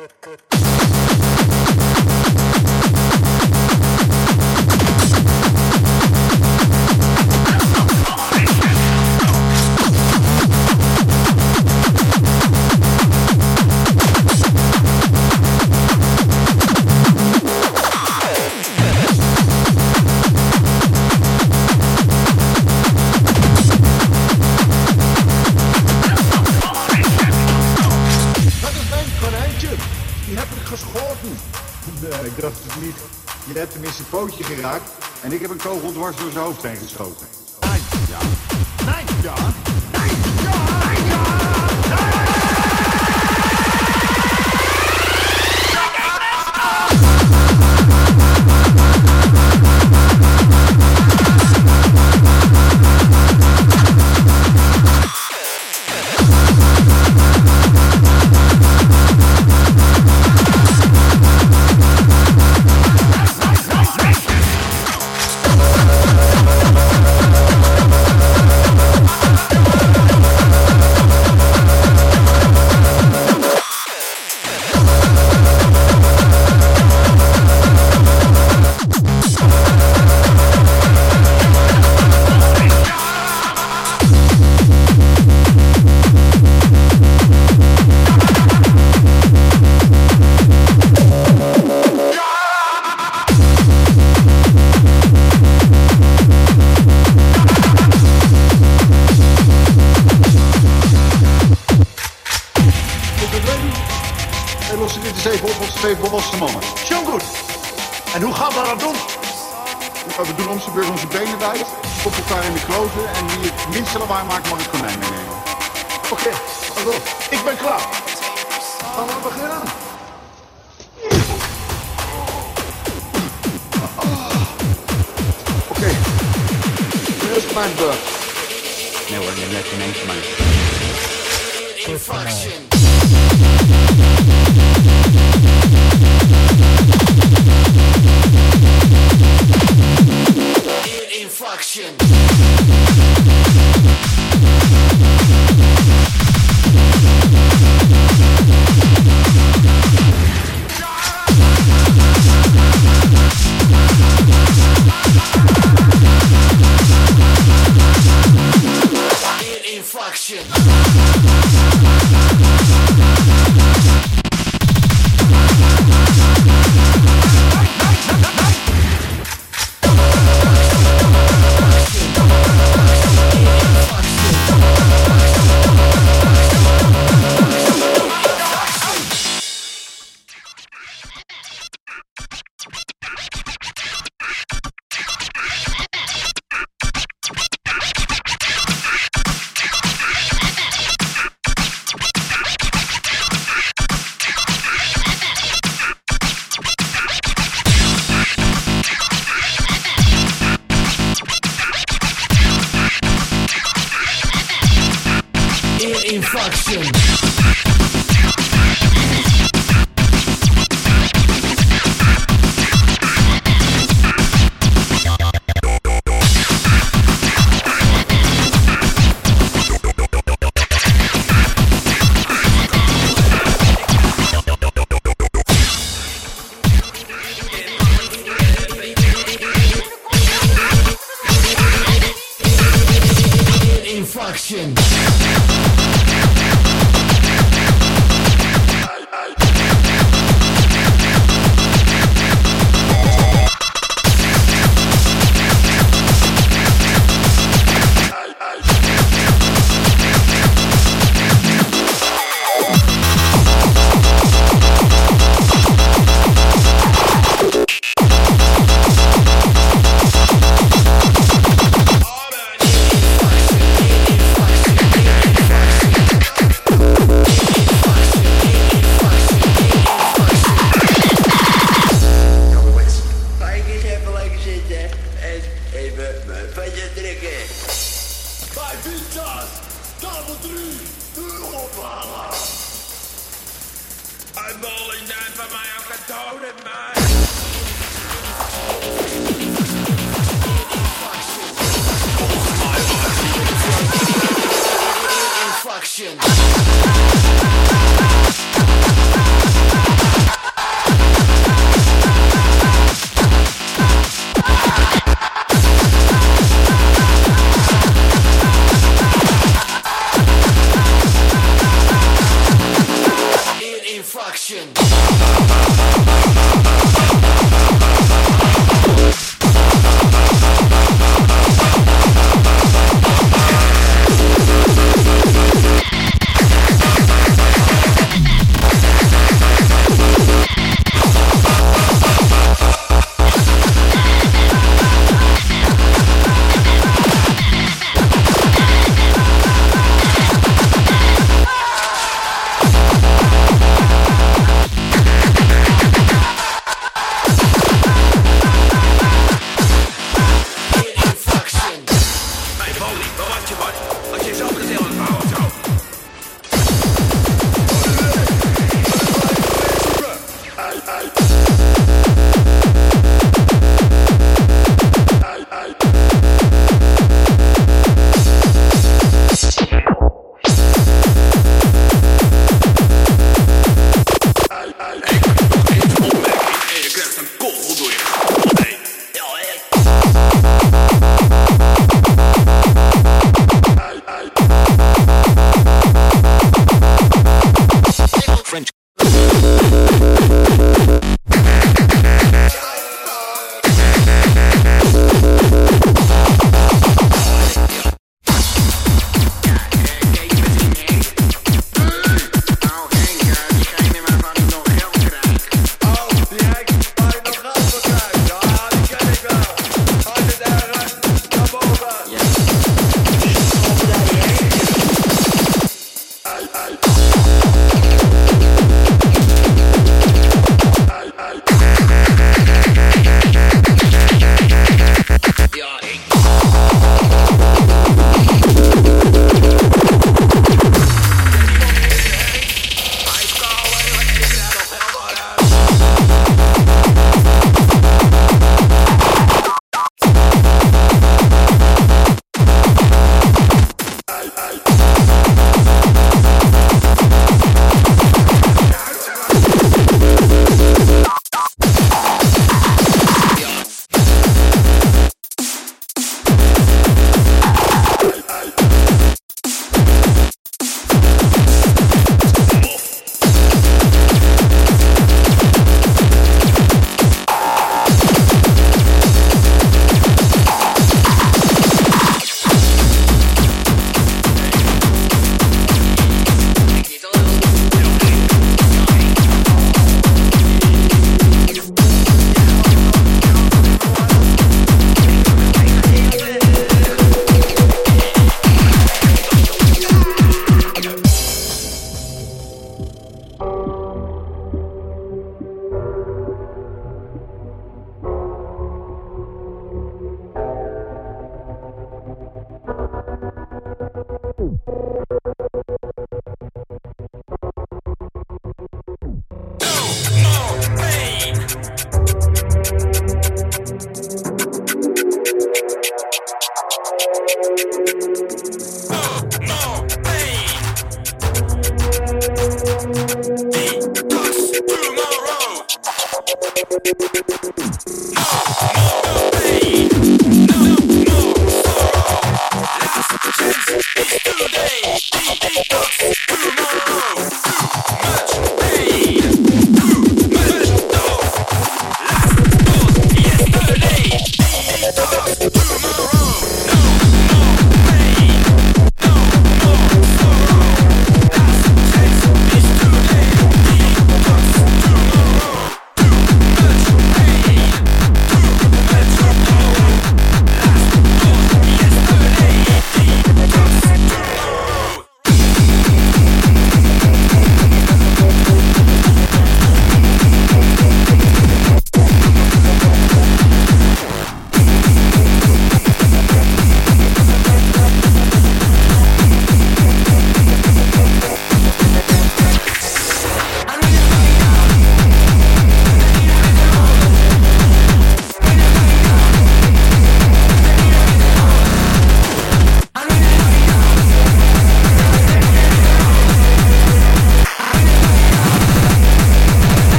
Good, good, good. bootje geraakt en ik heb een kogel dwars door zijn hoofd heen geschoten. Mijn, ja. Nee. ja. fun book. Network neglecting ancient Infraction. Infraction. action.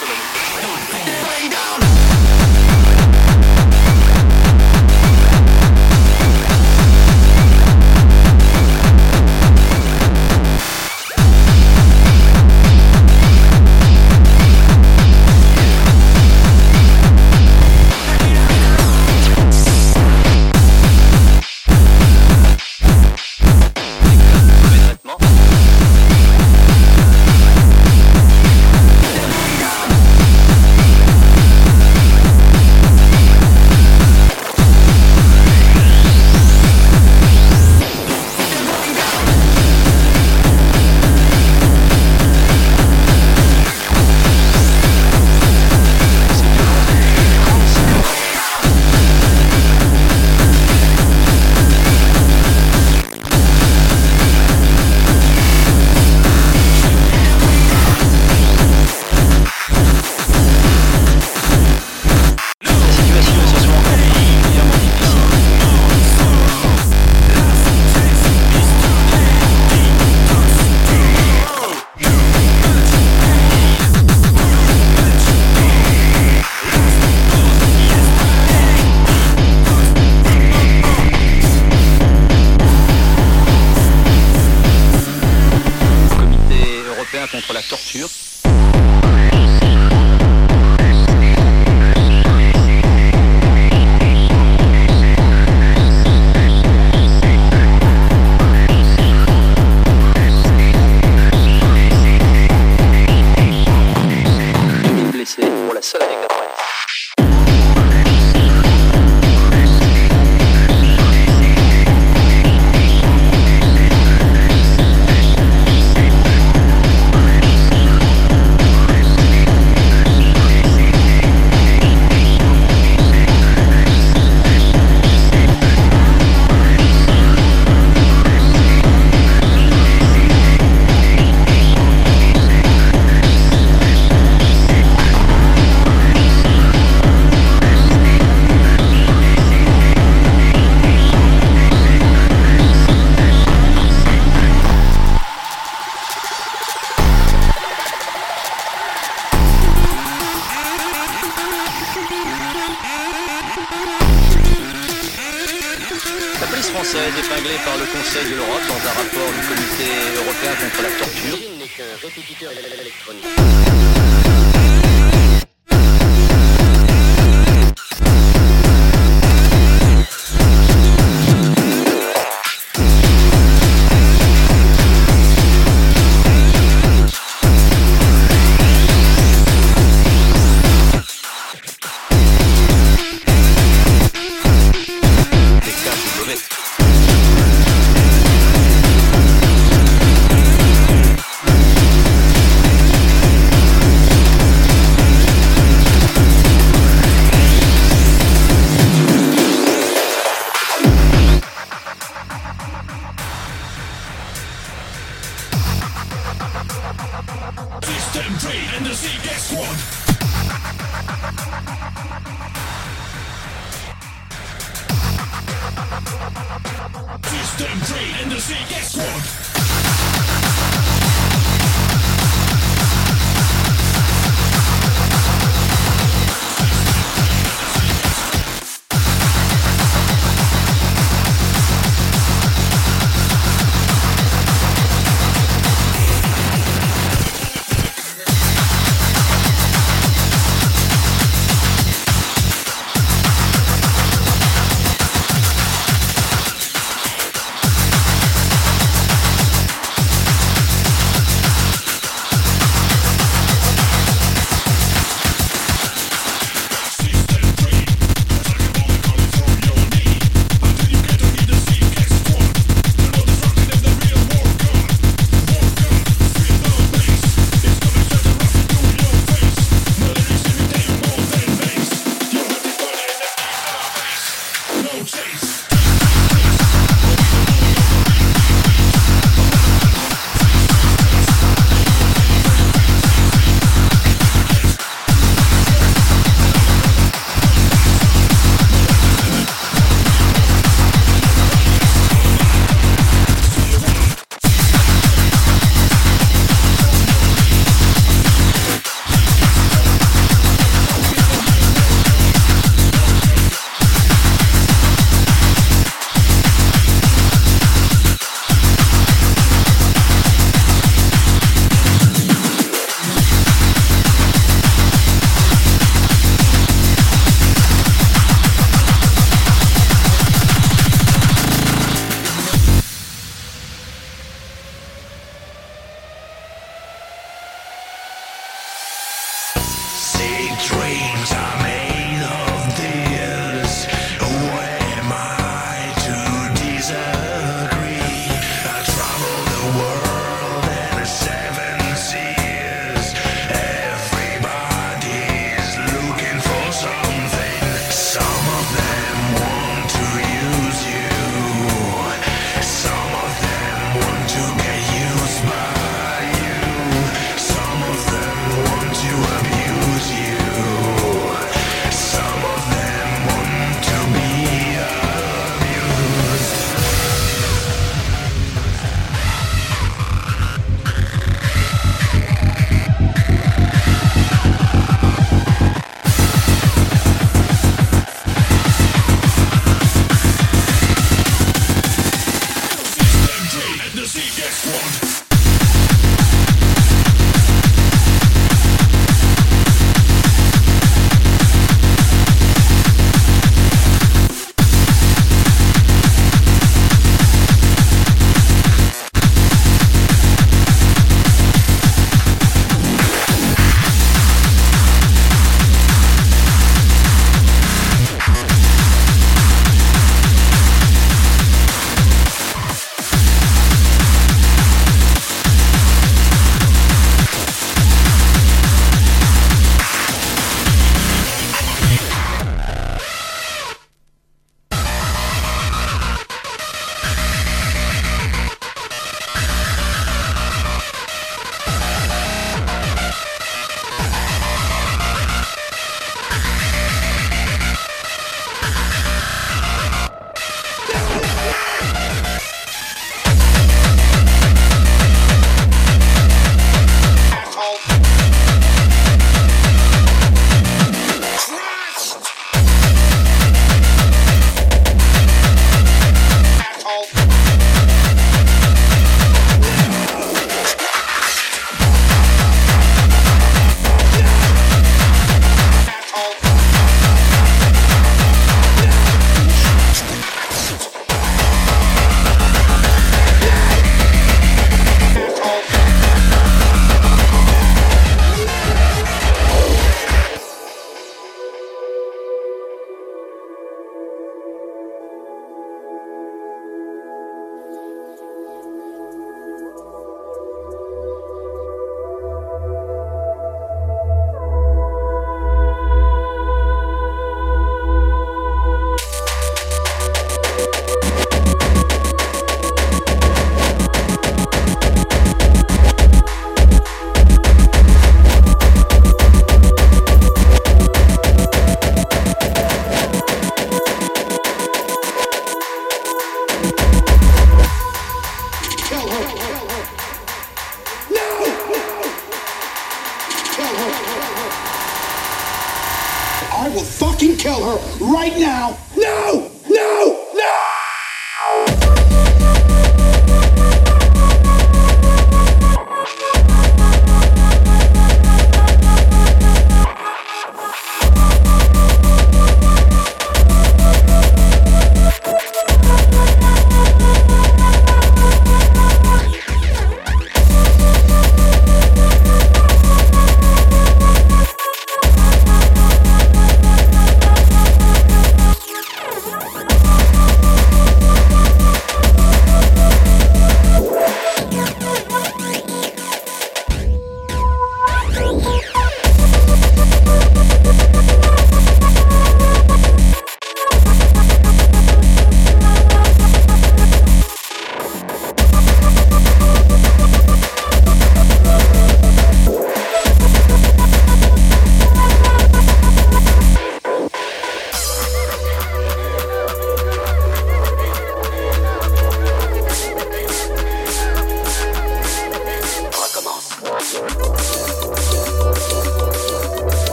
Blessés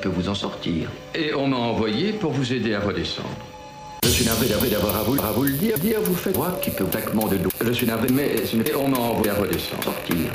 peut vous en sortir. Et on m'a envoyé pour vous aider à redescendre. Je suis navré d'avoir à vous, le dire. Dire, vous faites droit qui peut taclement de dos. Je suis navré, mais... Et on m'a envoyé à redescendre. Sortir.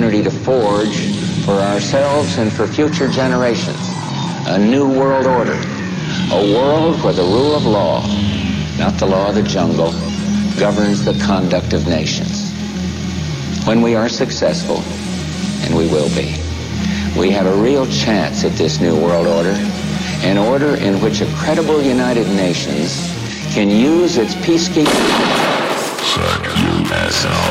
Opportunity to forge for ourselves and for future generations a new world order, a world where the rule of law, not the law of the jungle, governs the conduct of nations. When we are successful, and we will be, we have a real chance at this new world order, an order in which a credible United Nations can use its peacekeeping. Fuck you, asshole.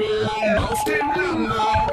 Auf dem Meer, auf dem